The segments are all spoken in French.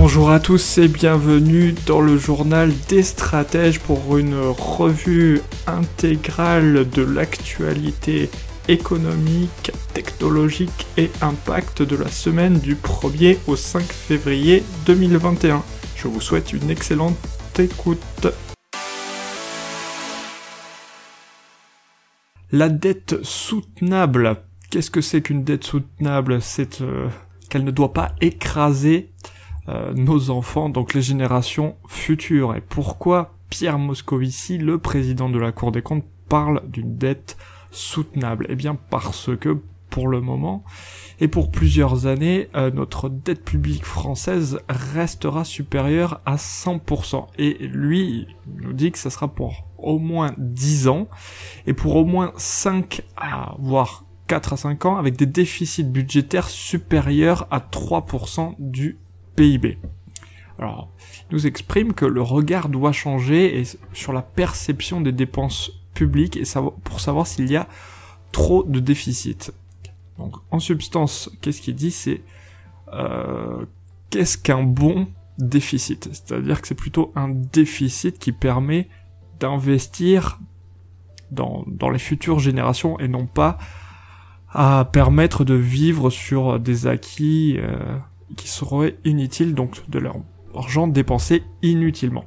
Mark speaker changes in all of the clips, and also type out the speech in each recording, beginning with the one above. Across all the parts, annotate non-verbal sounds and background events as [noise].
Speaker 1: Bonjour à tous et bienvenue dans le journal des stratèges pour une revue intégrale de l'actualité économique, technologique et impact de la semaine du 1er au 5 février 2021. Je vous souhaite une excellente écoute. La dette soutenable. Qu'est-ce que c'est qu'une dette soutenable? C'est euh, qu'elle ne doit pas écraser euh, nos enfants, donc les générations futures. Et pourquoi Pierre Moscovici, le président de la Cour des comptes, parle d'une dette soutenable? Eh bien parce que pour le moment et pour plusieurs années, euh, notre dette publique française restera supérieure à 100%. Et lui il nous dit que ça sera pour au moins 10 ans et pour au moins 5 à voire 4 à 5 ans avec des déficits budgétaires supérieurs à 3% du PIB. Alors, il nous exprime que le regard doit changer sur la perception des dépenses publiques pour savoir s'il y a trop de déficit. Donc, en substance, qu'est-ce qu'il dit? C'est euh, qu'est-ce qu'un bon déficit? C'est-à-dire que c'est plutôt un déficit qui permet d'investir dans, dans les futures générations et non pas à permettre de vivre sur des acquis euh, qui seraient inutiles, donc de leur argent dépensé inutilement.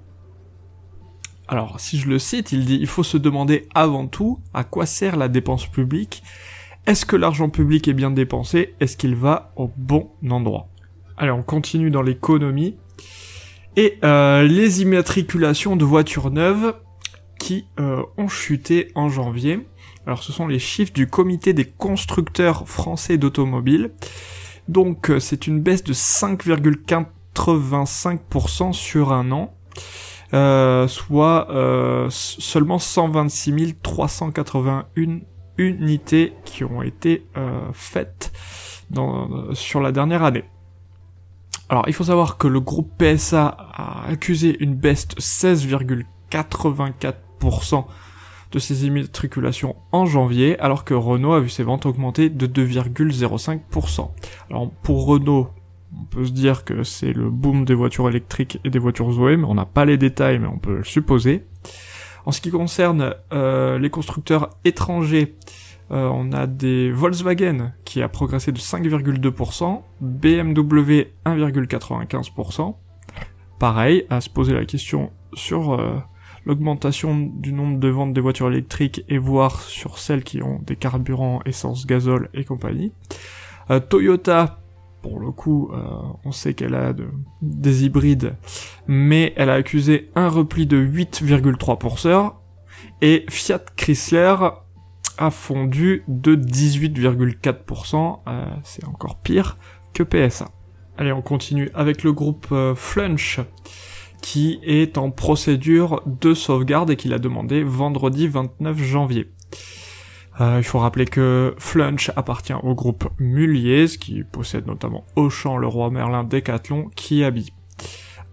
Speaker 1: Alors, si je le cite, il dit il faut se demander avant tout à quoi sert la dépense publique? Est-ce que l'argent public est bien dépensé? Est-ce qu'il va au bon endroit? Allez, on continue dans l'économie. Et euh, les immatriculations de voitures neuves qui euh, ont chuté en janvier. Alors ce sont les chiffres du comité des constructeurs français d'automobiles. Donc euh, c'est une baisse de 5,85% sur un an, euh, soit euh, seulement 126 381 unités qui ont été faites dans, sur la dernière année. Alors il faut savoir que le groupe PSA a accusé une baisse de 16,84% de ses immatriculations en janvier, alors que Renault a vu ses ventes augmenter de 2,05%. Alors pour Renault, on peut se dire que c'est le boom des voitures électriques et des voitures Zoé, mais on n'a pas les détails, mais on peut le supposer. En ce qui concerne euh, les constructeurs étrangers, euh, on a des Volkswagen qui a progressé de 5,2%, BMW 1,95%. Pareil, à se poser la question sur euh, l'augmentation du nombre de ventes des voitures électriques et voir sur celles qui ont des carburants essence, gazole et compagnie. Euh, Toyota, pour le coup, euh, on sait qu'elle a des hybrides, mais elle a accusé un repli de 8,3%, et Fiat Chrysler a fondu de 18,4%, euh, c'est encore pire que PSA. Allez, on continue avec le groupe Flunch qui est en procédure de sauvegarde et qu'il a demandé vendredi 29 janvier. Euh, il faut rappeler que Flunch appartient au groupe Muliez, qui possède notamment Auchan, le roi Merlin, Decathlon, Kiabi.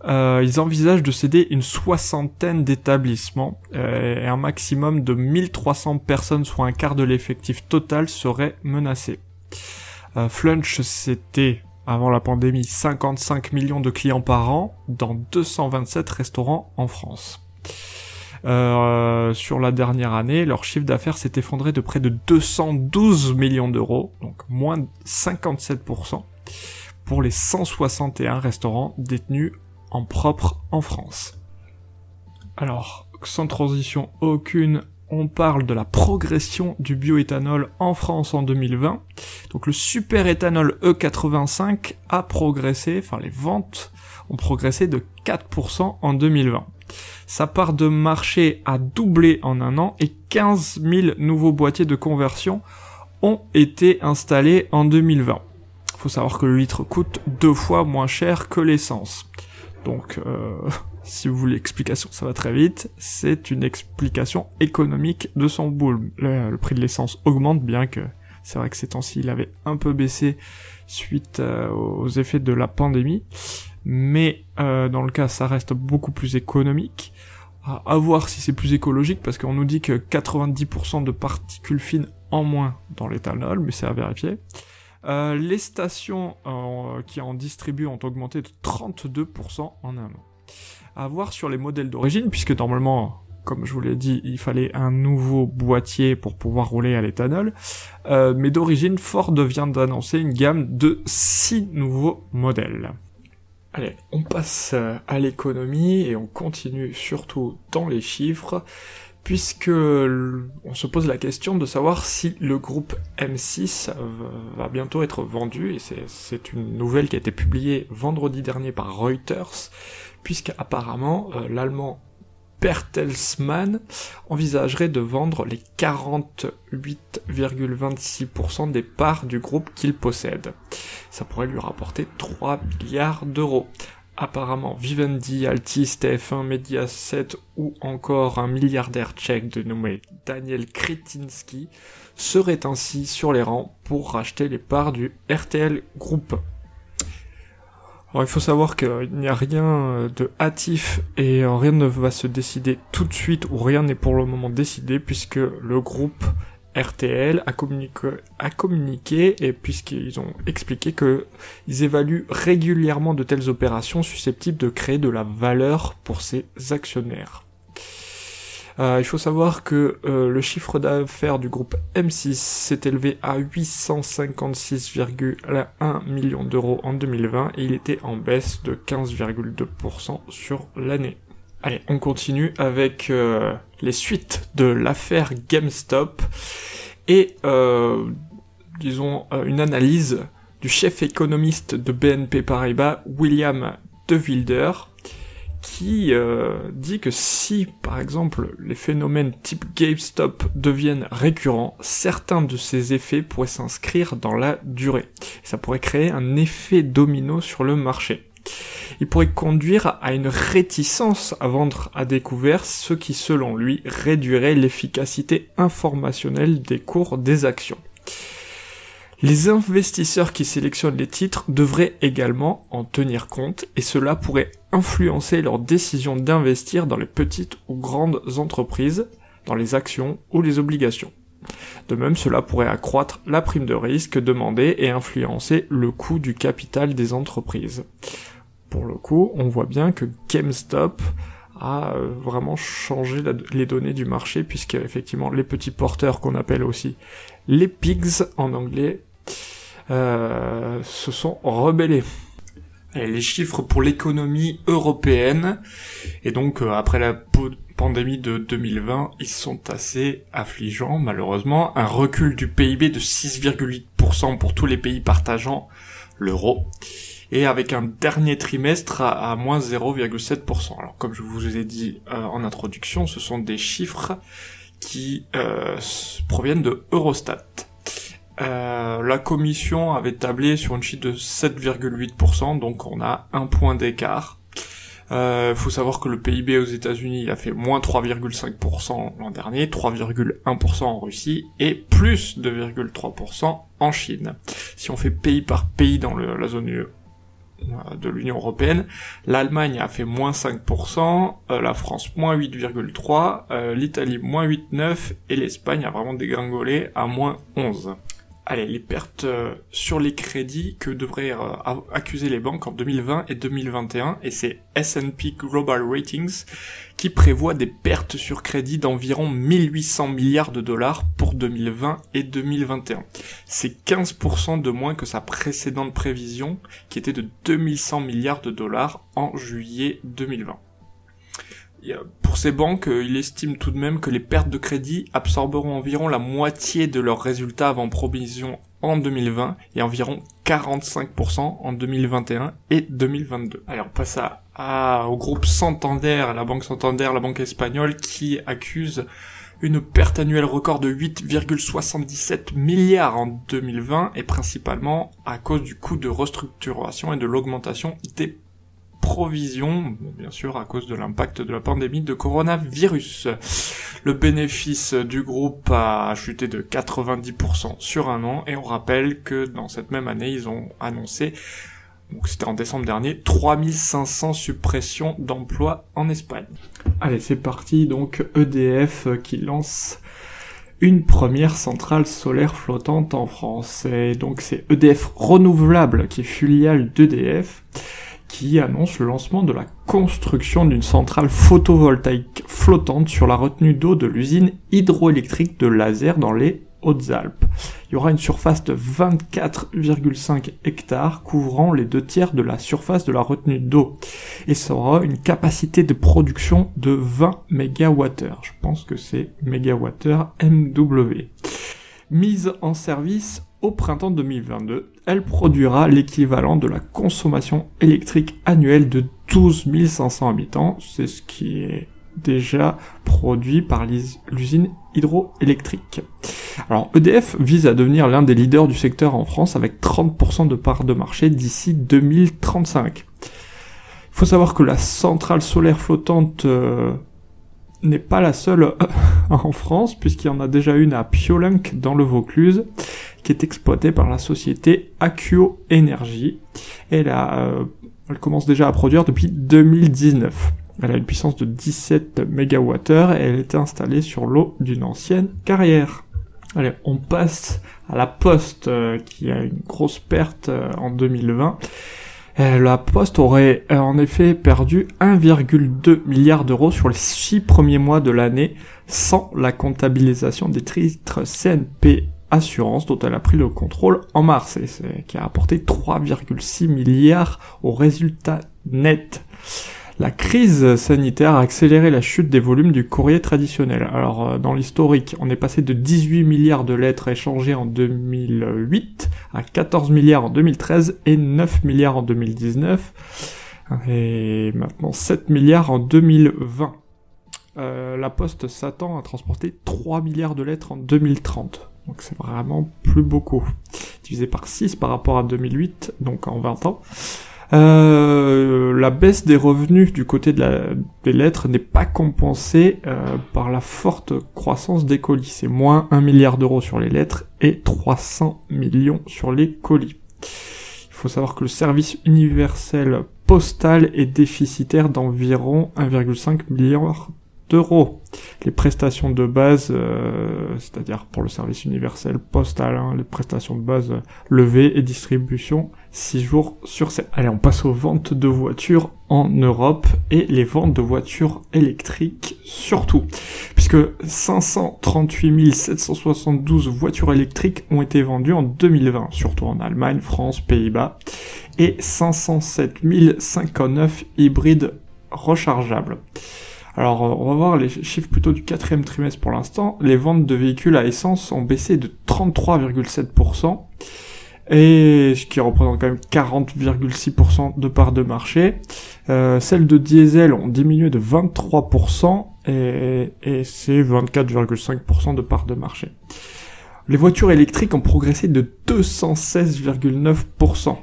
Speaker 1: Euh, ils envisagent de céder une soixantaine d'établissements euh, et un maximum de 1300 personnes, soit un quart de l'effectif total, seraient menacés. Euh, Flunch, c'était avant la pandémie 55 millions de clients par an dans 227 restaurants en France. Euh, sur la dernière année, leur chiffre d'affaires s'est effondré de près de 212 millions d'euros, donc moins de 57% pour les 161 restaurants détenus en propre en France. Alors, sans transition aucune, on parle de la progression du bioéthanol en France en 2020. Donc le super éthanol E85 a progressé, enfin les ventes ont progressé de 4% en 2020. Sa part de marché a doublé en un an et 15 000 nouveaux boîtiers de conversion ont été installés en 2020. Faut savoir que le litre coûte deux fois moins cher que l'essence. Donc euh, si vous voulez explication, ça va très vite, c'est une explication économique de son boom. Le, prix de l'essence augmente, bien que c'est vrai que ces temps-ci, il avait un peu baissé suite euh, aux effets de la pandémie, mais euh, dans le cas, ça reste beaucoup plus économique. À, voir si c'est plus écologique, parce qu'on nous dit que 90% de particules fines en moins dans l'éthanol, mais c'est à vérifier. Euh, les stations qui en distribuent ont augmenté de 32% en un an à voir sur les modèles d'origine, puisque normalement, comme je vous l'ai dit, il fallait un nouveau boîtier pour pouvoir rouler à l'éthanol. Euh, mais d'origine, Ford vient d'annoncer une gamme de 6 nouveaux modèles. Allez, on passe à l'économie et on continue surtout dans les chiffres, puisque on se pose la question de savoir si le groupe M6 va bientôt être vendu, et c'est une nouvelle qui a été publiée vendredi dernier par Reuters, puisque apparemment euh, l'allemand Bertelsmann envisagerait de vendre les 48,26% des parts du groupe qu'il possède. Ça pourrait lui rapporter 3 milliards d'euros. Apparemment, Vivendi, Altis, TF1, Mediaset ou encore un milliardaire tchèque de nommé Daniel Kretinsky serait ainsi sur les rangs pour racheter les parts du RTL Group. Alors il faut savoir qu'il n'y a rien euh, de hâtif et euh, rien ne va se décider tout de suite ou rien n'est pour le moment décidé puisque le groupe RTL a communiqué, a communiqué et puisqu'ils ont expliqué qu'ils évaluent régulièrement de telles opérations susceptibles de créer de la valeur pour ses actionnaires. Euh, il faut savoir que euh, le chiffre d'affaires du groupe M6 s'est élevé à 856,1 millions d'euros en 2020 et il était en baisse de 15,2% sur l'année. Allez, on continue avec euh, les suites de l'affaire GameStop et disons une analyse du chef économiste de BNP Paribas, William De Wilder, qui euh, dit que si, par exemple, les phénomènes type GameStop deviennent récurrents, certains de ces effets pourraient s'inscrire dans la durée. Ça pourrait créer un effet domino sur le marché. Il pourrait conduire à une réticence à vendre à découvert, ce qui selon lui réduirait l'efficacité informationnelle des cours des actions. Les investisseurs qui sélectionnent les titres devraient également en tenir compte et cela pourrait influencer leur décision d'investir dans les petites ou grandes entreprises, dans les actions ou les obligations. De même, cela pourrait accroître la prime de risque demandée et influencer le coût du capital des entreprises. Pour le coup, on voit bien que GameStop a euh, vraiment changé les données du marché puisque effectivement les petits porteurs qu'on appelle aussi les pigs en anglais euh, se sont rebellés. Les chiffres pour l'économie européenne, et donc euh, après la pandémie de 2020, ils sont assez affligeants malheureusement. Un recul du PIB de 6,8% pour tous les pays partageant l'euro, et avec un dernier trimestre à, moins 0,7%. Alors comme je vous ai dit euh, en introduction, ce sont des chiffres qui proviennent de Eurostat. Euh, la commission avait tablé sur une chute de 7,8%, donc on a un point d'écart. Il euh, faut savoir que le PIB aux États-Unis a fait moins 3,5% l'an dernier, 3,1% en Russie et plus 2,3% en Chine. Si on fait pays par pays dans la zone euh, de l'Union européenne, l'Allemagne a fait moins 5%, la France moins 8,3%, l'Italie moins 8,9% et l'Espagne a vraiment dégringolé à moins 11% allez, les pertes euh, sur les crédits que devraient euh, accuser les banques en 2020 et 2021, et c'est S&P Global Ratings qui prévoit des pertes sur crédit d'environ 1800 milliards de dollars pour 2020 et 2021. C'est 15% de moins que sa précédente prévision, qui était de 2100 milliards de dollars en juillet 2020. Pour ces banques, euh, il estime tout de même que les pertes de crédit absorberont environ la moitié de leurs résultats avant provision en 2020 et environ 45% en 2021 et 2022. Alors passe à, au groupe Santander, la banque Santander, la banque espagnole qui accuse une perte annuelle record de 8,77 milliards en 2020 et principalement à cause du coût de restructuration et de l'augmentation des provisions, bien sûr à cause de l'impact de la pandémie de coronavirus. Le bénéfice du groupe a chuté de 90% sur un an et on rappelle que dans cette même année ils ont annoncé donc c'était en décembre dernier, 3500 suppressions d'emplois en Espagne. Allez, c'est parti, donc EDF qui lance une première centrale solaire flottante en France. Et donc c'est EDF Renouvelable qui est filiale d'EDF qui annonce le lancement de la construction d'une centrale photovoltaïque flottante sur la retenue d'eau de l'usine hydroélectrique de Laser dans les Hautes-Alpes. Il y aura une surface de 24,5 hectares couvrant les deux tiers de la surface de la retenue d'eau. Et ça aura une capacité de production de 20 MWh. Je pense que c'est MWh MW. Mise en service au printemps 2022, elle produira l'équivalent de la consommation électrique annuelle de 12 500 habitants. C'est ce qui est déjà produit par l'usine hydroélectrique. Alors EDF vise à devenir l'un des leaders du secteur en France avec 30% de part de marché d'ici 2035. Il faut savoir que la centrale solaire flottante euh, n'est pas la seule euh, [laughs] en France puisqu'il y en a déjà une à Piolenc dans le Vaucluse qui est exploitée par la société Accio Energy. Elle, a, euh, elle commence déjà à produire depuis 2019. Elle a une puissance de 17 MWh et elle était installée sur l'eau d'une ancienne carrière. Allez, on passe à la Poste euh, qui a une grosse perte euh, en 2020. Euh, la Poste aurait en effet perdu 1,2 milliard d'euros sur les six premiers mois de l'année sans la comptabilisation des titres CNP Assurance dont elle a pris le contrôle en mars et qui a apporté 3,6 milliards au résultat net. La crise sanitaire a accéléré la chute des volumes du courrier traditionnel. Alors euh, dans l'historique, on est passé de 18 milliards de lettres échangées en 2008 à 14 milliards en 2013 et 9 milliards en 2019 et maintenant 7 milliards en 2020. Euh, la Poste s'attend à transporter 3 milliards de lettres en 2030. Donc c'est vraiment plus beaucoup. Divisé par 6 par rapport à 2008, donc en 20 ans. Euh, la baisse des revenus du côté des lettres n'est pas compensée euh, par la forte croissance des colis. C'est moins 1 milliard d'euros sur les lettres et 300 millions sur les colis. Il faut savoir que le service universel postal est déficitaire d'environ 1,5 milliard d'euros. Les prestations de base, euh, c'est-à-dire pour le service universel postal, hein, les prestations de base euh, levées et distribution 6 jours sur 7. Allez, on passe aux ventes de voitures en Europe et les ventes de voitures électriques surtout. Puisque 538 772 voitures électriques ont été vendues en 2020, surtout en Allemagne, France, Pays-Bas, et 507 059 hybrides rechargeables. Alors, euh, on va voir les chiffres plutôt du quatrième trimestre pour l'instant. Les ventes de véhicules à essence ont baissé de 33,7%, et ce qui représente quand même 40,6% de part de marché. Euh, celles de diesel ont diminué de 23%, et, et c'est 24,5% de part de marché. Les voitures électriques ont progressé de 216,9%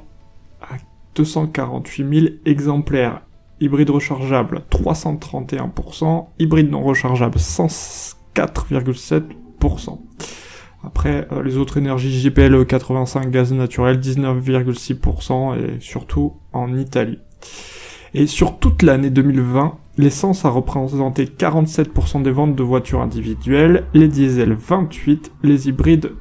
Speaker 1: à 248 000 exemplaires hybride rechargeable 331%, hybride non rechargeable 104,7%. Après, euh, les autres énergies GPL 85, gaz naturel 19,6% et surtout en Italie. Et sur toute l'année 2020, l'essence a représenté 47% des ventes de voitures individuelles, les diesels 28%, les hybrides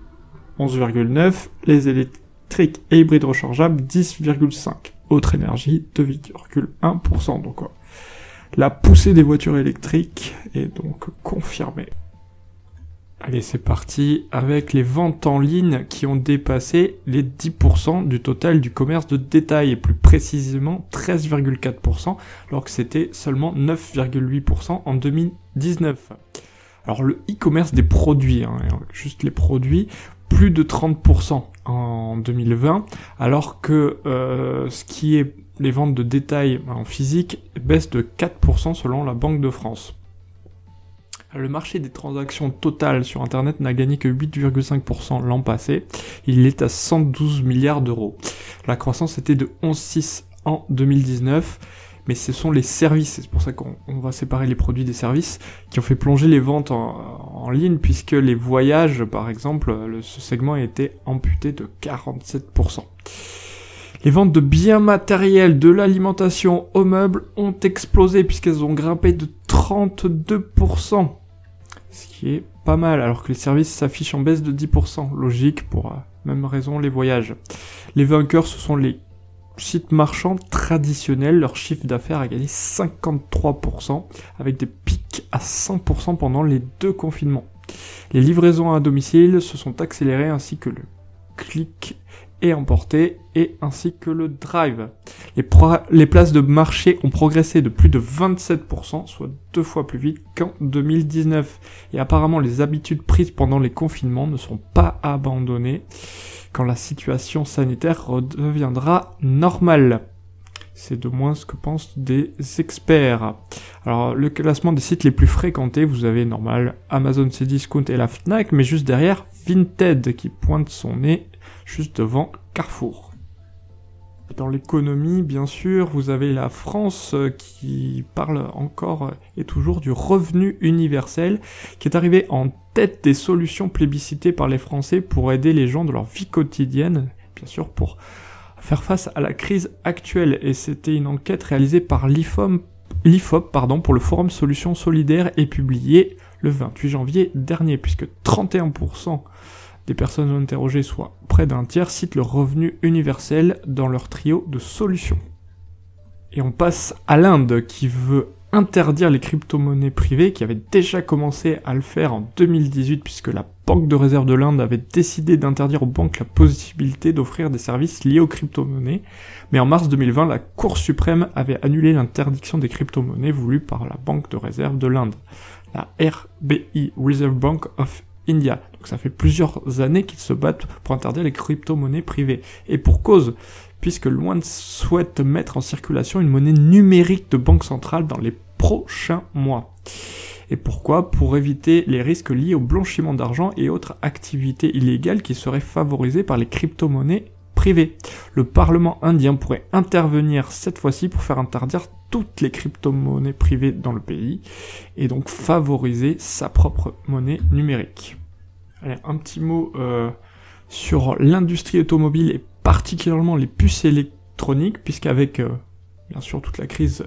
Speaker 1: 11,9%, les électriques et hybrides rechargeables 10,5 autre énergie 2,1%. Donc la poussée des voitures électriques est donc confirmée. Allez, c'est parti avec les ventes en ligne qui ont dépassé les 10% du total du commerce de détail et plus précisément 13,4% alors que c'était seulement 9,8% en 2019. Alors le e-commerce des produits, hein, juste les produits, plus de 30% en 2020, alors que euh, ce qui est les ventes de détail en physique baisse de 4% selon la Banque de France. Le marché des transactions totales sur Internet n'a gagné que 8,5% l'an passé. Il est à 112 milliards d'euros. La croissance était de 11,6 en 2019 mais ce sont les services, c'est pour ça qu'on va séparer les produits des services, qui ont fait plonger les ventes en, ligne, puisque les voyages, par exemple, ce segment a été amputé de 47%. Les ventes de biens matériels, de l'alimentation aux meubles ont explosé, puisqu'elles ont grimpé de 32%, ce qui est pas mal, alors que les services s'affichent en baisse de 10%, logique pour la même raison les voyages. Les vainqueurs, ce sont les sites marchands traditionnels, leur chiffre d'affaires a gagné 53%, avec des pics à 100% pendant les deux confinements. Les livraisons à domicile se sont accélérées ainsi que le clic et emporté et ainsi que le drive. Les, places de marché ont progressé de plus de 27%, soit deux fois plus vite qu'en 2019. Et apparemment les habitudes prises pendant les confinements ne sont pas abandonnées quand la situation sanitaire redeviendra normale. C'est de moins ce que pensent des experts. Alors, le classement des sites les plus fréquentés, vous avez normal Amazon Cdiscount et la Fnac, mais juste derrière Vinted qui pointe son nez juste devant Carrefour. Dans l'économie, bien sûr, vous avez la France euh, qui parle encore et toujours du revenu universel, qui est arrivé en tête des solutions plébiscitées par les Français pour aider les gens dans leur vie quotidienne, bien sûr pour faire face à la crise actuelle. Et c'était une enquête réalisée par l'IFOP pour le Forum Solutions Solidaires et publiée le 28 janvier dernier, puisque 31% des personnes interrogées, soit près d'un tiers, citent le revenu universel dans leur trio de solutions. Et on passe à l'Inde qui veut interdire les crypto-monnaies privées, qui avait déjà commencé à le faire en 2018 puisque la Banque de réserve de l'Inde avait décidé d'interdire aux banques la possibilité d'offrir des services liés aux crypto-monnaies. Mais en mars 2020, la Cour suprême avait annulé l'interdiction des crypto-monnaies voulue par la Banque de réserve de l'Inde, la RBI, Reserve Bank of India. Donc ça fait plusieurs années qu'ils se battent pour interdire les crypto-monnaies privées. Et pour cause, puisque Luan souhaite mettre en circulation une monnaie numérique de banque centrale dans les prochains mois. Et pourquoi? Pour éviter les risques liés au blanchiment d'argent et autres activités illégales qui seraient favorisées par les crypto-monnaies privées. Le Parlement indien pourrait intervenir cette fois-ci pour faire interdire toutes les crypto-monnaies privées dans le pays et donc favoriser sa propre monnaie numérique. Allez, un petit mot euh, sur l'industrie automobile et particulièrement les puces électroniques, puisqu'avec euh, bien sûr toute la crise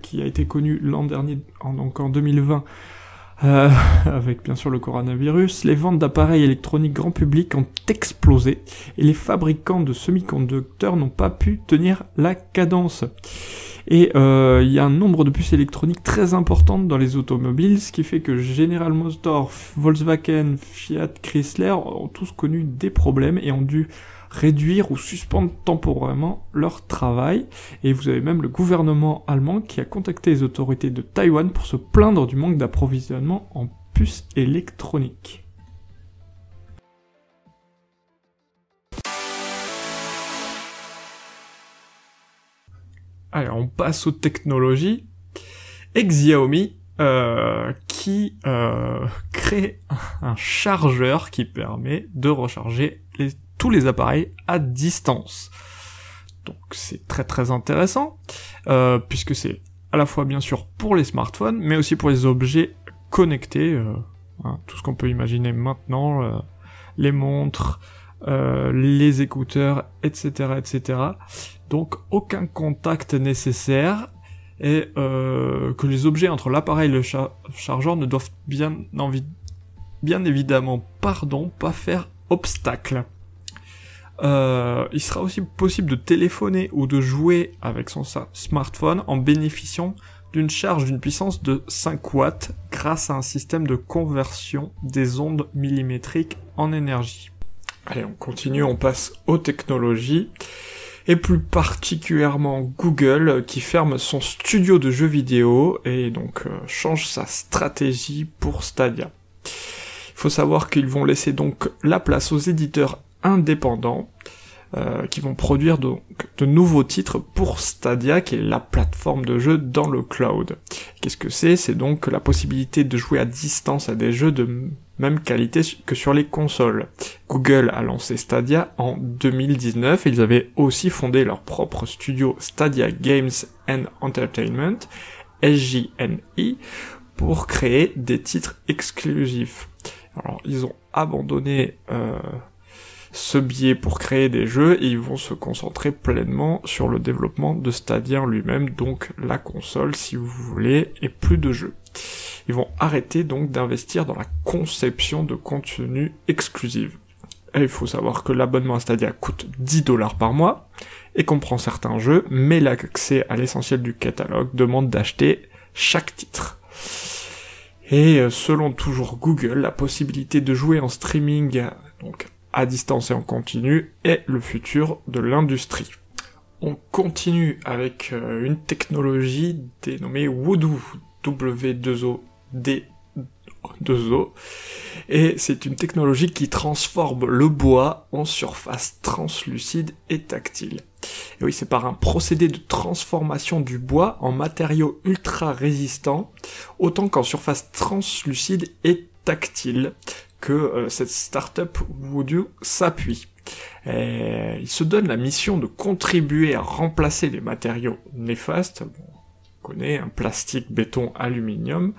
Speaker 1: qui a été connue l'an dernier, en, donc en 2020, euh, [laughs] avec bien sûr le coronavirus, les ventes d'appareils électroniques grand public ont explosé et les fabricants de semi-conducteurs n'ont pas pu tenir la cadence. Et euh, il y a un nombre de puces électroniques très importantes dans les automobiles, ce qui fait que General Motors, Volkswagen, Fiat, Chrysler ont tous connu des problèmes et ont dû réduire ou suspendre temporairement leur travail. Et vous avez même le gouvernement allemand qui a contacté les autorités de Taïwan pour se plaindre du manque d'approvisionnement en puces électroniques. Allez, on passe aux technologies. Xiaomi euh, qui euh, crée un chargeur qui permet de recharger les les appareils à distance. Donc c'est très très intéressant, euh, puisque c'est à la fois bien sûr pour les smartphones, mais aussi pour les objets connectés, euh, hein, tout ce qu'on peut imaginer maintenant, euh, les montres, les écouteurs, etc., etc. Donc aucun contact nécessaire et que les objets entre l'appareil et le chargeur ne doivent bien, bien évidemment, pardon, pas faire obstacle. Euh, il sera aussi possible de téléphoner ou de jouer avec son smartphone en bénéficiant d'une charge d'une puissance de 5 watts grâce à un système de conversion des ondes millimétriques en énergie. Allez, on continue, on passe aux technologies et plus particulièrement Google qui ferme son studio de jeux vidéo et donc euh, change sa stratégie pour Stadia. Il faut savoir qu'ils vont laisser donc la place aux éditeurs indépendants euh, qui vont produire donc de nouveaux titres pour Stadia, qui est la plateforme de jeu dans le cloud. Qu'est-ce que c'est? C'est donc la possibilité de jouer à distance à des jeux de même qualité que sur les consoles. Google a lancé Stadia en 2019 et ils avaient aussi fondé leur propre studio Stadia Games and Entertainment, SJNI, pour créer des titres exclusifs. Alors ils ont abandonné euh, ce biais pour créer des jeux ils vont se concentrer pleinement sur le développement de Stadia lui-même, donc la console si vous voulez, et plus de jeux. Ils vont arrêter donc d'investir dans la conception de contenu exclusif. Et il faut savoir que l'abonnement à Stadia coûte 10 dollars par mois et comprend certains jeux, mais l'accès à l'essentiel du catalogue demande d'acheter chaque titre. Et euh, selon toujours Google, la possibilité de jouer en streaming, donc à distance et en continu, est le futur de l'industrie. On continue avec euh, une technologie dénommée Voodoo, W2O D 2O, et c'est une technologie qui transforme le bois en surface translucide et tactile. Et oui, c'est par un procédé de transformation du bois en matériau ultra résistant, autant qu'en surface translucide et tactile, que euh, cette startup s'appuie. il se donne la mission de contribuer à remplacer les matériaux néfastes, on connaît un plastique, béton, aluminium,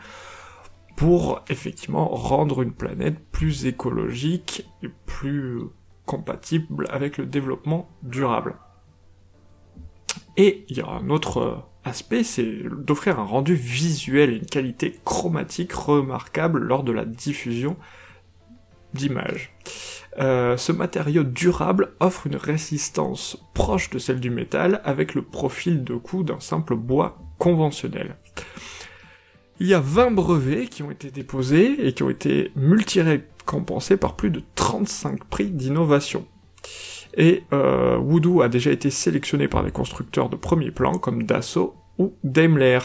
Speaker 1: pour effectivement rendre une planète plus écologique et plus compatible avec le développement durable. Et il y a un autre aspect, c'est d'offrir un rendu visuel et une qualité chromatique remarquable lors de la diffusion d'images. Euh, ce matériau durable offre une résistance proche de celle du métal avec le profil de coût d'un simple bois conventionnel. Il y a 20 brevets qui ont été déposés et qui ont été multi-récompensés par plus de 35 prix d'innovation. Et euh, a déjà été sélectionné par des constructeurs de premier plan comme Dassault ou Daimler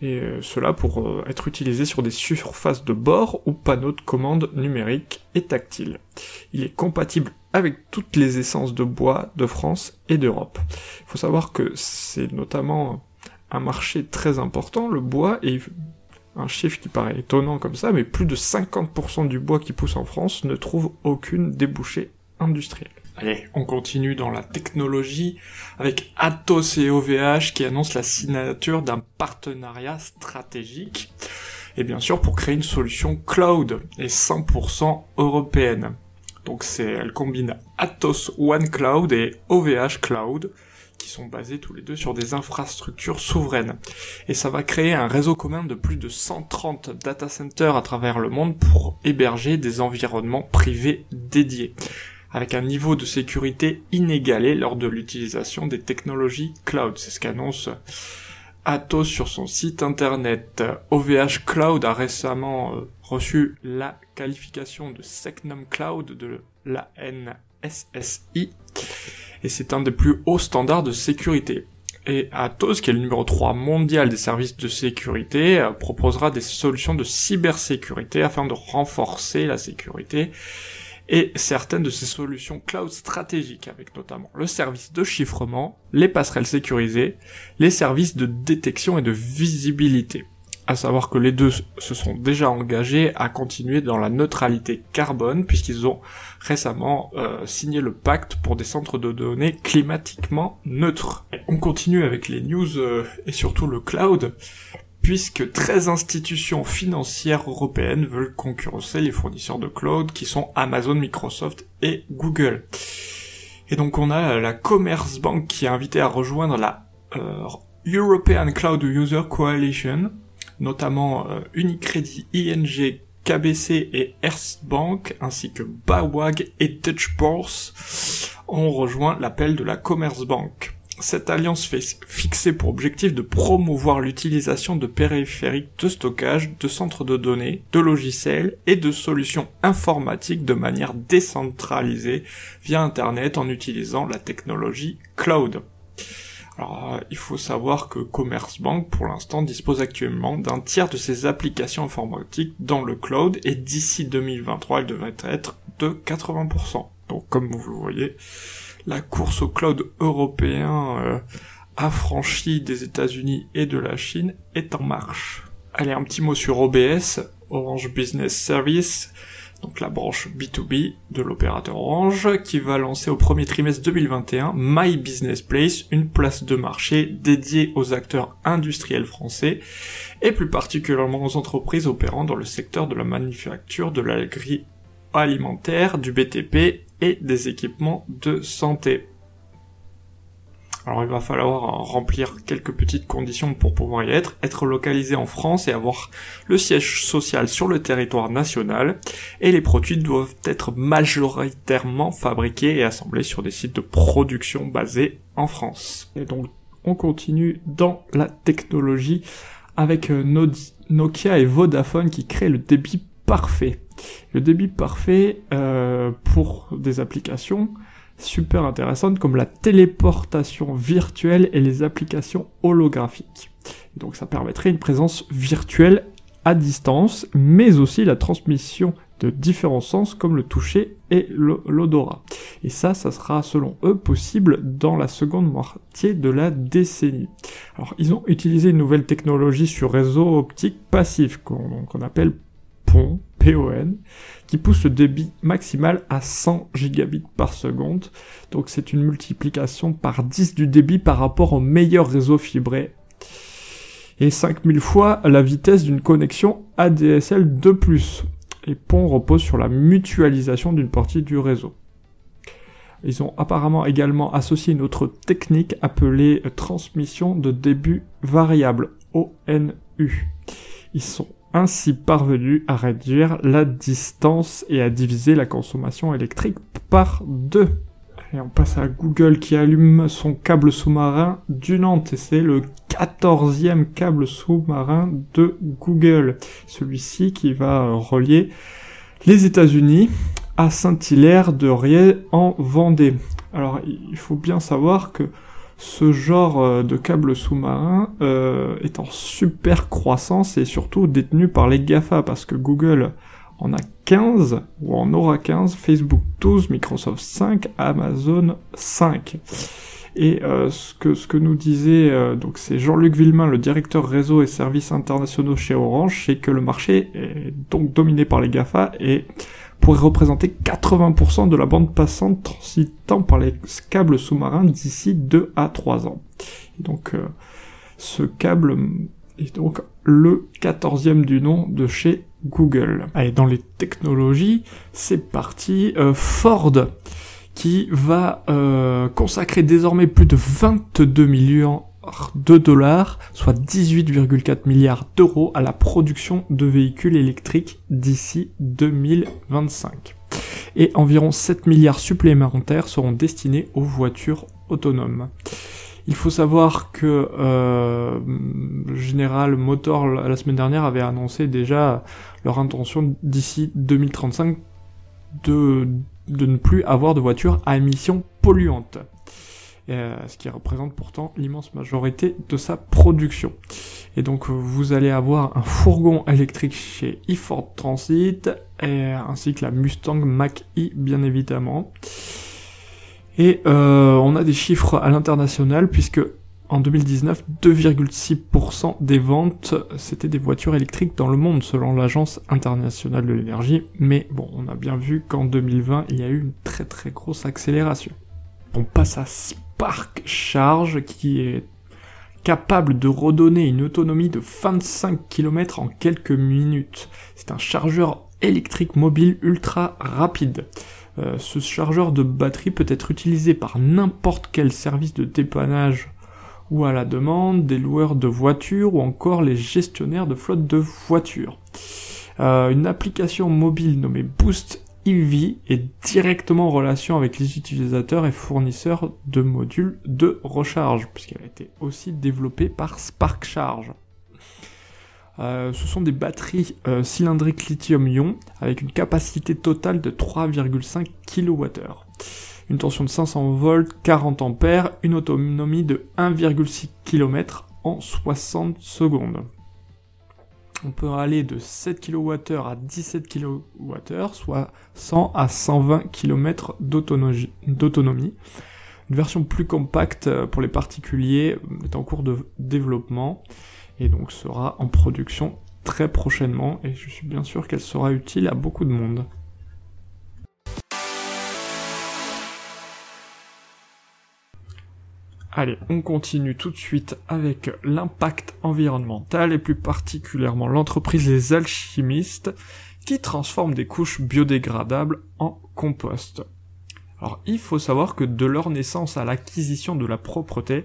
Speaker 1: et euh, cela pour euh, être utilisé sur des surfaces de bord ou panneaux de commande numériques et tactiles. Il est compatible avec toutes les essences de bois de France et d'Europe. Il faut savoir que c'est notamment un marché très important, le bois, et un chiffre qui paraît étonnant comme ça, mais plus de 50% du bois qui pousse en France ne trouve aucune débouchée industrielle. Allez, on continue dans la technologie avec Atos et OVH qui annoncent la signature d'un partenariat stratégique. Et bien sûr pour créer une solution cloud et 100% européenne. Donc c'est, elle combine Atos One Cloud et OVH Cloud qui sont basés tous les deux sur des infrastructures souveraines. Et ça va créer un réseau commun de plus de 130 data centers à travers le monde pour héberger des environnements privés dédiés avec un niveau de sécurité inégalé lors de l'utilisation des technologies cloud. C'est ce qu'annonce Atos sur son site internet. OVH Cloud a récemment euh, reçu la qualification de Secnum Cloud de la NSSI et c'est un des plus hauts standards de sécurité. Et Atos, qui est le numéro 3 mondial des services de sécurité, euh, proposera des solutions de cybersécurité afin de renforcer la sécurité et certaines de ces solutions cloud stratégiques avec notamment le service de chiffrement, les passerelles sécurisées, les services de détection et de visibilité. À savoir que les deux se sont déjà engagés à continuer dans la neutralité carbone puisqu'ils ont récemment euh, signé le pacte pour des centres de données climatiquement neutres. On continue avec les news euh, et surtout le cloud puisque 13 institutions financières européennes veulent concurrencer les fournisseurs de cloud qui sont Amazon, Microsoft et Google. Et donc on a la Commerce Bank qui est invitée à rejoindre la euh, European Cloud User Coalition, notamment euh, Unicredit, ING, KBC et Erst Bank, ainsi que Bawag et Dutch ont rejoint l'appel de la Commerce Bank. Cette alliance fait fixer pour objectif de promouvoir l'utilisation de périphériques de stockage, de centres de données, de logiciels et de solutions informatiques de manière décentralisée via Internet en utilisant la technologie cloud. Alors, euh, il faut savoir que Commercebank, pour l'instant, dispose actuellement d'un tiers de ses applications informatiques dans le cloud et d'ici 2023, elle devrait être de 80%. Donc, comme vous le voyez, la course au cloud européen euh, affranchi des États-Unis et de la Chine est en marche. Allez, un petit mot sur OBS. Orange Business Service, donc la branche B2B de l'opérateur Orange, qui va lancer au premier trimestre 2021 My Business Place, une place de marché dédiée aux acteurs industriels français, et plus particulièrement aux entreprises opérant dans le secteur de la manufacture, de l'agroalimentaire, du BTP et des équipements de santé. Alors il va falloir remplir quelques petites conditions pour pouvoir y être, être localisé en France et avoir le siège social sur le territoire national, et les produits doivent être majoritairement fabriqués et assemblés sur des sites de production basés en France. Et donc on continue dans la technologie avec euh, Nokia et Vodafone qui créent le débit parfait. Le débit parfait euh, pour des applications super intéressantes comme la téléportation virtuelle et les applications holographiques. Donc ça permettrait une présence virtuelle à distance, mais aussi la transmission de différents sens comme le toucher et l'odorat. Et ça, ça sera selon eux possible dans la seconde moitié de la décennie. Alors ils ont utilisé une nouvelle technologie sur réseau optique passif qu'on appelle PON, PON, qui pousse le débit maximal à 100 gigabits par seconde. Donc c'est une multiplication par 10 du débit par rapport au meilleur réseau fibré. Et 5000 fois la vitesse d'une connexion ADSL de plus. Et PON repose sur la mutualisation d'une partie du réseau. Ils ont apparemment également associé une autre technique appelée transmission de début variable, ONU. Ils sont ainsi parvenu à réduire la distance et à diviser la consommation électrique par deux. Et on passe à Google qui allume son câble sous-marin du Nantes et c'est le quatorzième câble sous-marin de Google. Celui-ci qui va relier les États-Unis à Saint-Hilaire de Riez en Vendée. Alors il faut bien savoir que ce genre euh, de câble sous-marin euh, est en super croissance et surtout détenu par les GAFA parce que Google en a 15 ou en aura 15, Facebook 12, Microsoft 5, Amazon 5. Et euh, ce que ce que nous disait donc c'est Jean-Luc Villemin, le directeur réseau et services internationaux chez Orange, c'est que le marché est donc dominé par les Gafa et pourrait représenter 80% de la bande passante transitant par les câbles sous-marins d'ici 2 à 3 ans. Donc euh, ce câble est donc le 14e du nom de chez Google. Allez, dans les technologies, c'est parti. Euh, Ford qui va euh, consacrer désormais plus de 22 millions de dollars, soit 18,4 milliards d'euros à la production de véhicules électriques d'ici 2025. Et environ 7 milliards supplémentaires seront destinés aux voitures autonomes. Il faut savoir que euh, General Motors la semaine dernière avait annoncé déjà leur intention d'ici 2035 de, de ne plus avoir de voitures à émissions polluantes. Euh, ce qui représente pourtant l'immense majorité de sa production. Et donc vous allez avoir un fourgon électrique chez eFord Transit, et, ainsi que la Mustang Mach-E bien évidemment. Et euh, on a des chiffres à l'international puisque en 2019, 2,6% des ventes, c'était des voitures électriques dans le monde, selon l'Agence internationale de l'énergie. Mais bon, on a bien vu qu'en 2020, il y a eu une très très grosse accélération. On passe à Spark Charge qui est capable de redonner une autonomie de 25 km en quelques minutes. C'est un chargeur électrique mobile ultra rapide. Euh, ce chargeur de batterie peut être utilisé par n'importe quel service de dépannage ou à la demande des loueurs de voitures ou encore les gestionnaires de flotte de voitures. Euh, une application mobile nommée Boost EV est directement en relation avec les utilisateurs et fournisseurs de modules de recharge, puisqu'elle a été aussi développée par Spark Charge. Euh, ce sont des batteries euh, cylindriques lithium-ion avec une capacité totale de 3,5 kWh. Une tension de 500 volts, 40 ampères, une autonomie de 1,6 km en 60 secondes on peut aller de 7 kWh à 17 kWh, soit 100 à 120 km d'autonomie. Une version plus compacte euh, pour les particuliers est en cours de développement et donc sera en production très prochainement et je suis bien sûr qu'elle sera utile à beaucoup de monde. Allez, on continue tout de suite avec l'impact environnemental et plus particulièrement l'entreprise Les Alchimistes qui transforme des couches biodégradables en compost. Alors il faut savoir que de leur naissance à l'acquisition de la propreté,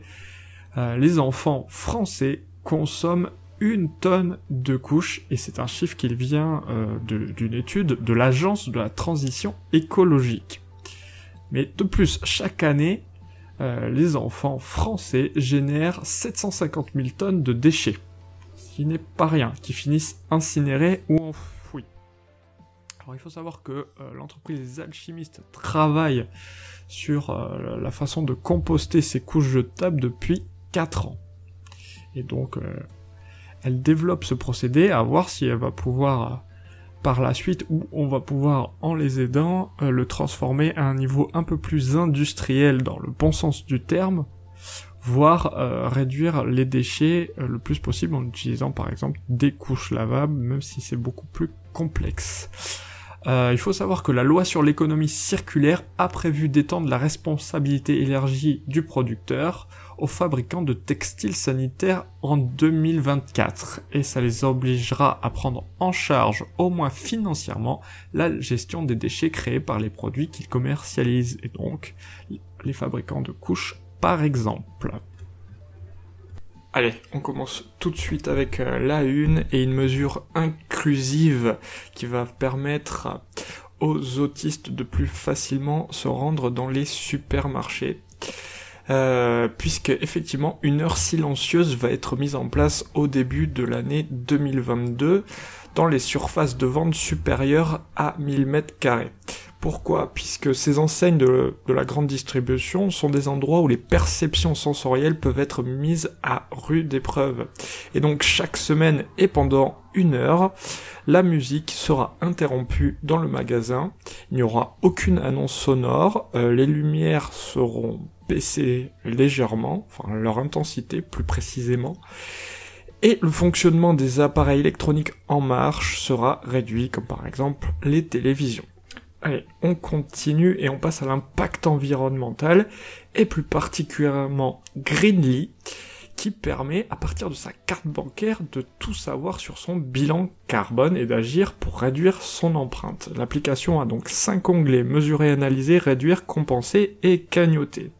Speaker 1: euh, les enfants français consomment une tonne de couches, et c'est un chiffre qui vient euh, d'une étude de l'Agence de la transition écologique. Mais de plus, chaque année, euh, les enfants français génèrent 750 000 tonnes de déchets, ce qui n'est pas rien, qui finissent incinérés ou enfouis. Alors il faut savoir que euh, l'entreprise des alchimistes travaille sur euh, la façon de composter ces couches jetables depuis 4 ans. Et donc elle développe ce procédé à voir si elle va pouvoir par la suite où on va pouvoir, en les aidant, euh, le transformer à un niveau un peu plus industriel dans le bon sens du terme, voire euh, réduire les déchets euh, le plus possible en utilisant par exemple des couches lavables, même si c'est beaucoup plus complexe. il faut savoir que la loi sur l'économie circulaire a prévu d'étendre la responsabilité élargie du producteur aux fabricants de textiles sanitaires en 2024 et ça les obligera à prendre en charge, au moins financièrement, la gestion des déchets créés par les produits qu'ils commercialisent et donc les fabricants de couches par exemple. Allez, on commence tout de suite avec euh, la une et une mesure inclusive qui va permettre aux autistes de plus facilement se rendre dans les supermarchés. Euh, puisque effectivement une heure silencieuse va être mise en place au début de l'année 2022 dans les surfaces de vente supérieures à 1000 mètres carrés. Pourquoi? Puisque ces enseignes de, la grande distribution sont des endroits où les perceptions sensorielles peuvent être mises à rude épreuve. Et donc chaque semaine et pendant une heure, la musique sera interrompue dans le magasin. Il n'y aura aucune annonce sonore. Euh, les lumières seront baissées légèrement, enfin leur intensité plus précisément. Et le fonctionnement des appareils électroniques en marche sera réduit, comme par exemple les télévisions. Allez, on continue et on passe à l'impact environnemental, et plus particulièrement Greenly, qui permet, à partir de sa carte bancaire, de tout savoir sur son bilan carbone et d'agir pour réduire son empreinte. L'application a donc 5 onglets, mesurer, analyser, réduire, compenser et cagnoter.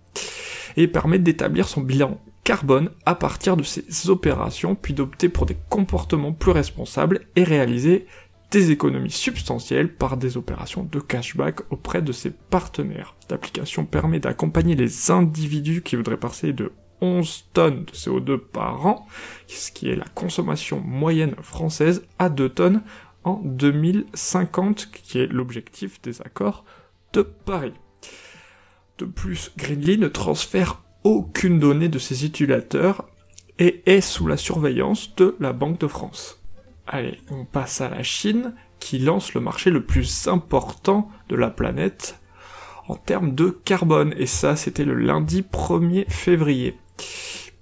Speaker 1: Et permet d'établir son bilan carbone à partir de ses opérations, puis d'opter pour des comportements plus responsables et réaliser des économies substantielles par des opérations de cashback auprès de ses partenaires. L'application permet d'accompagner les individus qui voudraient passer de 11 tonnes de CO2 par an, ce qui est la consommation moyenne française, à 2 tonnes en 2050, qui est l'objectif des accords de Paris. De plus, Greenly ne transfère aucune donnée de ses utilisateurs et est sous la surveillance de la Banque de France. Allez, on passe à la Chine, qui lance le marché le plus important de la planète en termes de carbone. Et ça, c'était le lundi 1er février.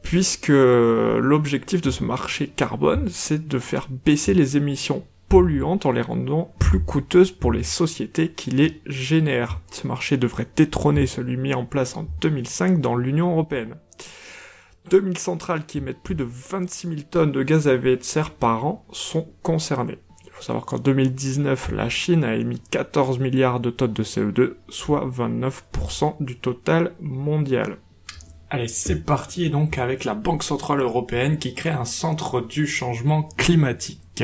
Speaker 1: Puisque l'objectif de ce marché carbone, c'est de faire baisser les émissions polluantes en les rendant plus coûteuses pour les sociétés qui les génèrent. Ce marché devrait détrôner celui mis en place en 2005 dans l'Union européenne. 2000 centrales qui émettent plus de 26 000 tonnes de gaz à effet de serre par an sont concernées. Il faut savoir qu'en 2019, la Chine a émis 14 milliards de tonnes de CO2, soit 29% du total mondial. Allez, c'est parti donc avec la Banque Centrale Européenne qui crée un centre du changement climatique.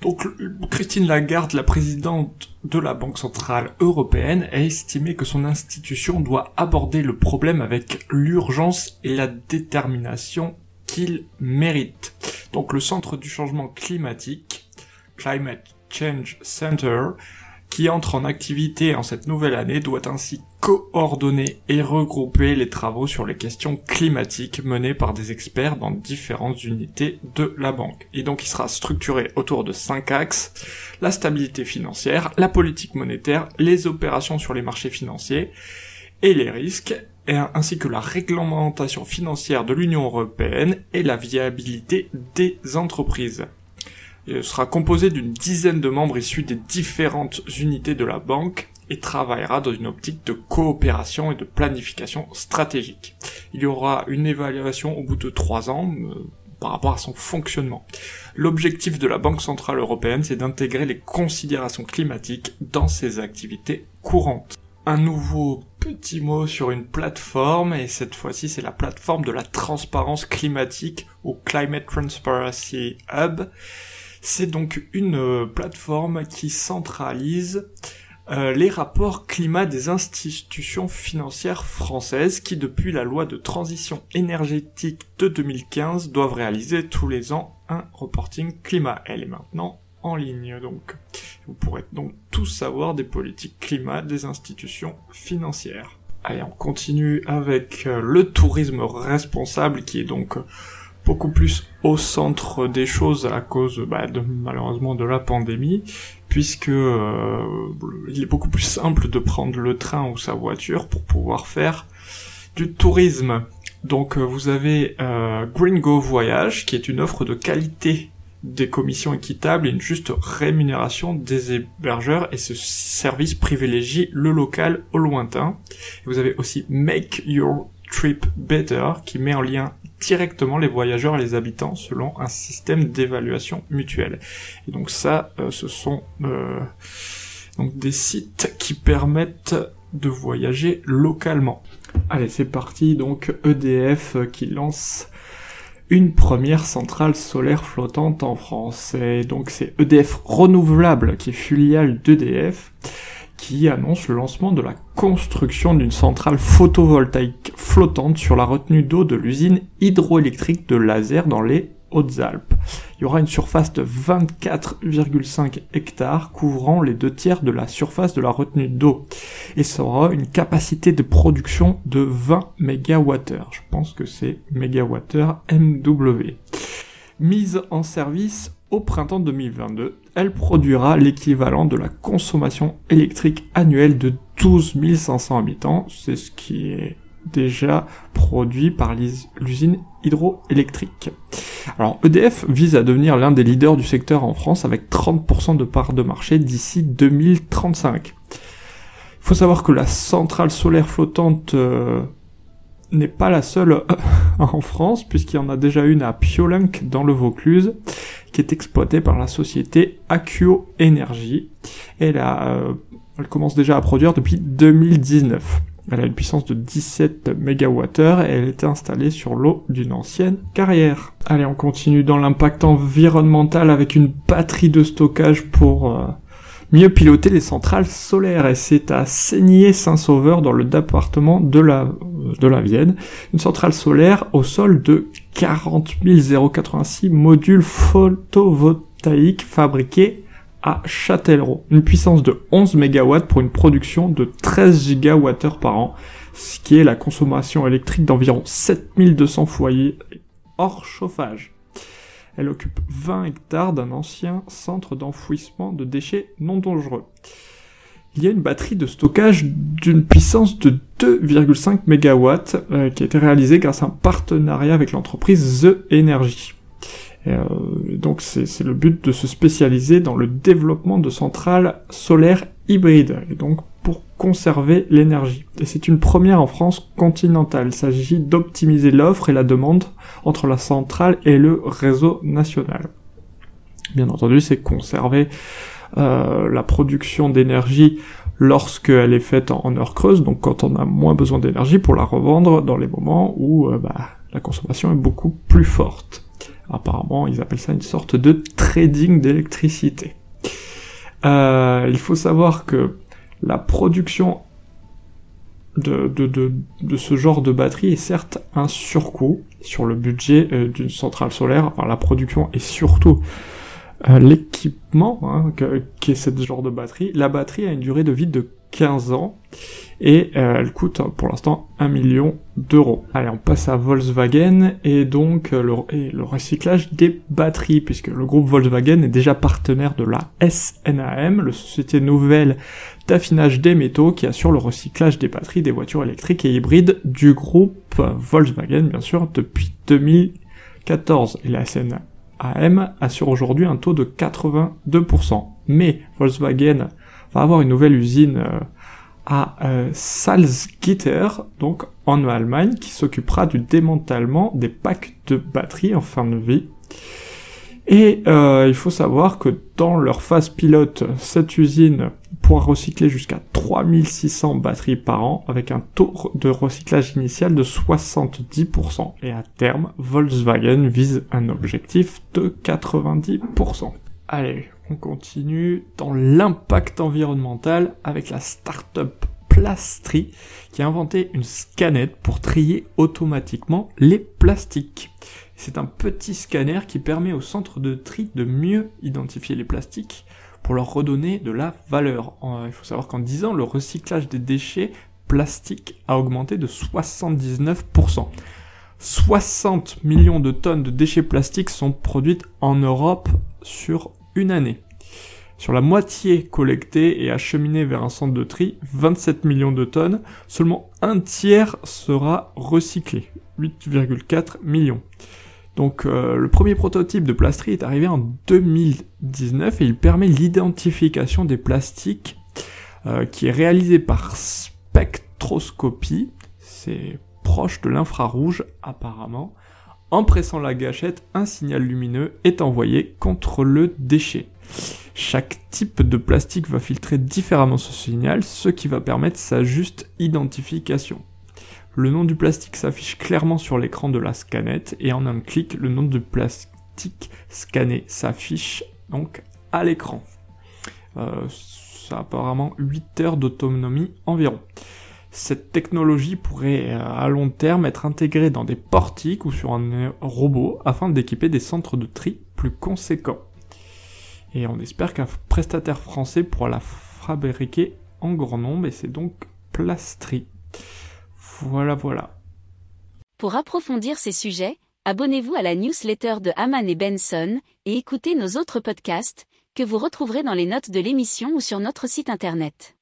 Speaker 1: Donc Christine Lagarde, la présidente de la Banque Centrale Européenne, a estimé que son institution doit aborder le problème avec l'urgence et la détermination qu'il mérite. Donc le Centre du changement climatique, Climate Change Center, qui entre en activité en cette nouvelle année doit ainsi coordonner et regrouper les travaux sur les questions climatiques menés par des experts dans différentes unités de la banque. Et donc il sera structuré autour de cinq axes, la stabilité financière, la politique monétaire, les opérations sur les marchés financiers et les risques, ainsi que la réglementation financière de l'Union européenne et la viabilité des entreprises. Il sera composé d'une dizaine de membres issus des différentes unités de la banque et travaillera dans une optique de coopération et de planification stratégique. Il y aura une évaluation au bout de trois ans euh, par rapport à son fonctionnement. L'objectif de la Banque Centrale Européenne, c'est d'intégrer les considérations climatiques dans ses activités courantes. Un nouveau petit mot sur une plateforme, et cette fois-ci c'est la plateforme de la transparence climatique ou Climate Transparency Hub. C'est donc une euh, plateforme qui centralise euh, les rapports climat des institutions financières françaises qui, depuis la loi de transition énergétique de 2015, doivent réaliser tous les ans un reporting climat. Elle est maintenant en ligne, donc. Vous pourrez donc tout savoir des politiques climat des institutions financières. Allez, on continue avec euh, le tourisme responsable qui est donc beaucoup plus au centre des choses à cause bah, de, malheureusement de la pandémie, puisque euh, il est beaucoup plus simple de prendre le train ou sa voiture pour pouvoir faire du tourisme. Donc euh, vous avez euh, Green Go Voyage, qui est une offre de qualité des commissions équitables et une juste rémunération des hébergeurs et ce service privilégie le local au lointain. vous avez aussi Make Your Trip Better qui met en lien directement les voyageurs et les habitants selon un système d'évaluation mutuelle. Et donc ça, euh, ce sont euh, donc des sites qui permettent de voyager localement. Allez, c'est parti. Donc EDF euh, qui lance une première centrale solaire flottante en France. Et donc c'est EDF Renouvelable qui est filiale d'EDF qui annonce le lancement de la construction d'une centrale photovoltaïque flottante sur la retenue d'eau de l'usine hydroélectrique de Laser dans les Hautes-Alpes. Il y aura une surface de 24,5 hectares couvrant les deux tiers de la surface de la retenue d'eau. Et ça aura une capacité de production de 20 MWh. Je pense que c'est MWh MW. Mise en service au printemps 2022, elle produira l'équivalent de la consommation électrique annuelle de 12 500 habitants, c'est ce qui est déjà produit par l'usine hydroélectrique. Alors EDF vise à devenir l'un des leaders du secteur en France avec 30% de part de marché d'ici 2035. Il faut savoir que la centrale solaire flottante euh, n'est pas la seule euh, [laughs] en France, puisqu'il y en a déjà une à Piolenc dans le Vaucluse, qui est exploitée par la société Accio Energy. Elle, a, euh, elle commence déjà à produire depuis 2019. Elle a une puissance de 17 MWh et elle est installée sur l'eau d'une ancienne carrière. Allez, on continue dans l'impact environnemental avec une batterie de stockage pour euh, mieux piloter les centrales solaires. Et c'est à Seigné-Saint-Sauveur dans le département de la, de la Vienne. Une centrale solaire au sol de 40 086 modules photovoltaïques fabriqués à Châtellerault. Une puissance de 11 MW pour une production de 13 GWh par an, ce qui est la consommation électrique d'environ 7200 foyers hors chauffage. Elle occupe 20 hectares d'un ancien centre d'enfouissement de déchets non dangereux. Il y a une batterie de stockage d'une puissance de 2,5 MW euh, qui a été réalisée grâce à un partenariat avec l'entreprise The Energy. Euh, donc c'est le but de se spécialiser dans le développement de centrales solaires hybrides, pour conserver l'énergie. Et c'est une première en France continentale. Il s'agit d'optimiser l'offre et la demande entre la centrale et le réseau national. Bien entendu, c'est conserver euh, la production d'énergie lorsqu'elle est faite en, heure creuse, donc quand on a moins besoin d'énergie pour la revendre dans les moments où euh, bah, la consommation est beaucoup plus forte. Apparemment, ils appellent ça une sorte de trading d'électricité. Euh, il faut savoir que la production de, de, de, de, ce genre de batterie est certes un surcoût sur le budget euh, d'une centrale solaire, la production et surtout euh, l'équipement hein, qui est ce genre de batterie. La batterie a une durée de vie de 15 ans et euh, elle coûte pour l'instant 1 million d'euros. Allez, on passe à Volkswagen et donc euh, le, le, recyclage des batteries, puisque le groupe Volkswagen est déjà partenaire de la SNAM, la société nouvelle d'affinage des métaux qui assure le recyclage des batteries des voitures électriques et hybrides du groupe Volkswagen, bien sûr, depuis 2014. Et la SNAM AM assure aujourd'hui un taux de 82%. Mais Volkswagen va avoir une nouvelle usine euh, à euh, Salzgitter, donc en Allemagne, qui s'occupera du démantèlement des packs de batteries en fin de vie. Et euh, il faut savoir que dans leur phase pilote, cette usine pourra recycler jusqu'à 3600 batteries par an avec un taux de recyclage initial de 70%. Et à terme, Volkswagen vise un objectif de 90%. Allez, on continue dans l'impact environnemental avec la start-up Plastri qui a inventé une scanette pour trier automatiquement les plastiques. C'est un petit scanner qui permet au centre de tri de mieux identifier les plastiques pour leur redonner de la valeur. Il faut savoir qu'en 10 ans, le recyclage des déchets plastiques a augmenté de 79%. 60 millions de tonnes de déchets plastiques sont produites en Europe sur une année. Sur la moitié collectée et acheminée vers un centre de tri, 27 millions de tonnes, seulement un tiers sera recyclé, 8,4 millions. Donc euh, le premier prototype de Plastri est arrivé en 2019 et il permet l'identification des plastiques euh, qui est réalisé par spectroscopie, c'est proche de l'infrarouge apparemment. En pressant la gâchette, un signal lumineux est envoyé contre le déchet. Chaque type de plastique va filtrer différemment ce signal, ce qui va permettre sa juste identification. Le nom du plastique s'affiche clairement sur l'écran de la scanette et en un clic, le nom du plastique scanné s'affiche donc à l'écran. Euh, ça a apparemment 8 heures d'autonomie environ. Cette technologie pourrait euh, à long terme être intégrée dans des portiques ou sur un robot afin d'équiper des centres de tri plus conséquents. Et on espère qu'un prestataire français pourra la fabriquer en grand nombre et c'est donc Plastri. Voilà, voilà.
Speaker 2: Pour approfondir ces sujets, abonnez-vous à la newsletter de Haman et Benson et écoutez nos autres podcasts que vous retrouverez dans les notes de l'émission ou sur notre site internet.